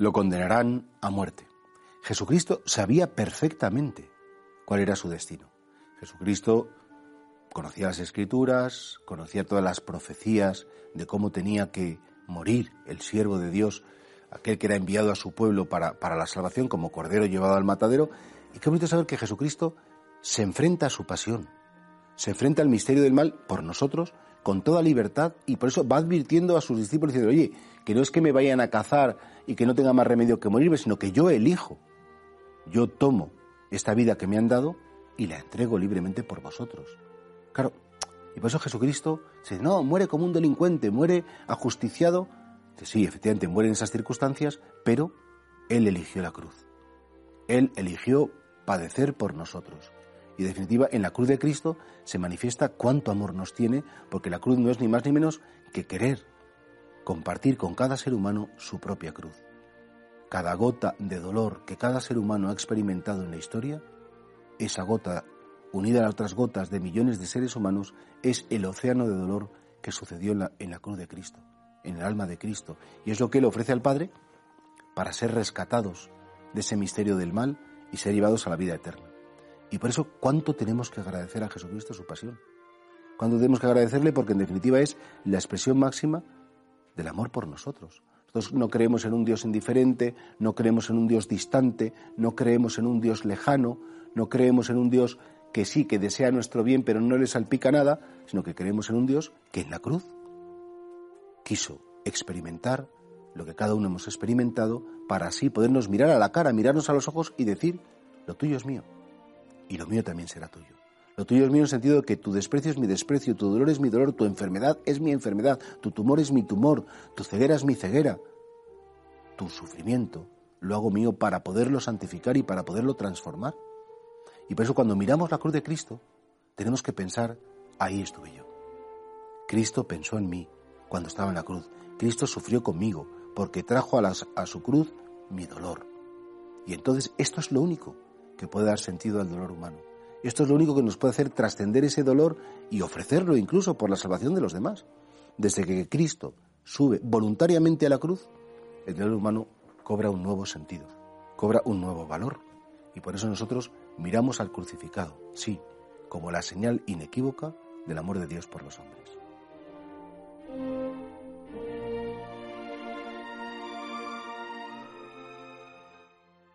Lo condenarán a muerte. Jesucristo sabía perfectamente cuál era su destino. Jesucristo conocía las escrituras, conocía todas las profecías de cómo tenía que morir el siervo de Dios, aquel que era enviado a su pueblo para, la salvación como cordero llevado al matadero. Y qué bonito saber que Jesucristo se enfrenta a su pasión, se enfrenta al misterio del mal por nosotros con toda libertad y por eso va advirtiendo a sus discípulos diciendo, oye, que no es que me vayan a cazar y que no tenga más remedio que morirme, sino que yo elijo. Yo tomo esta vida que me han dado y la entrego libremente por vosotros. Claro, y por eso Jesucristo dice, no, muere como un delincuente, muere ajusticiado. Sí, efectivamente, muere en esas circunstancias, pero Él eligió la cruz. Él eligió padecer por nosotros. Y en definitiva, en la cruz de Cristo se manifiesta cuánto amor nos tiene, porque la cruz no es ni más ni menos que querer compartir con cada ser humano su propia cruz. Cada gota de dolor que cada ser humano ha experimentado en la historia, esa gota, unida a otras gotas de millones de seres humanos, es el océano de dolor que sucedió en la, en la cruz de Cristo, en el alma de Cristo. Y es lo que Él ofrece al Padre para ser rescatados de ese misterio del mal y ser llevados a la vida eterna. Y por eso, ¿cuánto tenemos que agradecer a Jesucristo su pasión? ¿Cuánto tenemos que agradecerle? Porque en definitiva es la expresión máxima del amor por nosotros. Nosotros no creemos en un Dios indiferente, no creemos en un Dios distante, no creemos en un Dios lejano, no creemos en un Dios que sí, que desea nuestro bien, pero no le salpica nada, sino que creemos en un Dios que en la cruz quiso experimentar lo que cada uno hemos experimentado para así podernos mirar a la cara, mirarnos a los ojos y decir, lo tuyo es mío y lo mío también será tuyo. Lo tuyo es mío en el sentido de que tu desprecio es mi desprecio, tu dolor es mi dolor, tu enfermedad es mi enfermedad, tu tumor es mi tumor, tu ceguera es mi ceguera. Tu sufrimiento lo hago mío para poderlo santificar y para poderlo transformar. Y por eso cuando miramos la cruz de Cristo, tenemos que pensar, ahí estuve yo. Cristo pensó en mí cuando estaba en la cruz. Cristo sufrió conmigo porque trajo a, a su cruz mi dolor. Y entonces esto es lo único que puede dar sentido al dolor humano. Esto es lo único que nos puede hacer trascender ese dolor y ofrecerlo incluso por la salvación de los demás. Desde que Cristo sube voluntariamente a la cruz, el dolor humano cobra un nuevo sentido, cobra un nuevo valor. Y por eso nosotros miramos al crucificado, sí, como la señal inequívoca del amor de Dios por los hombres.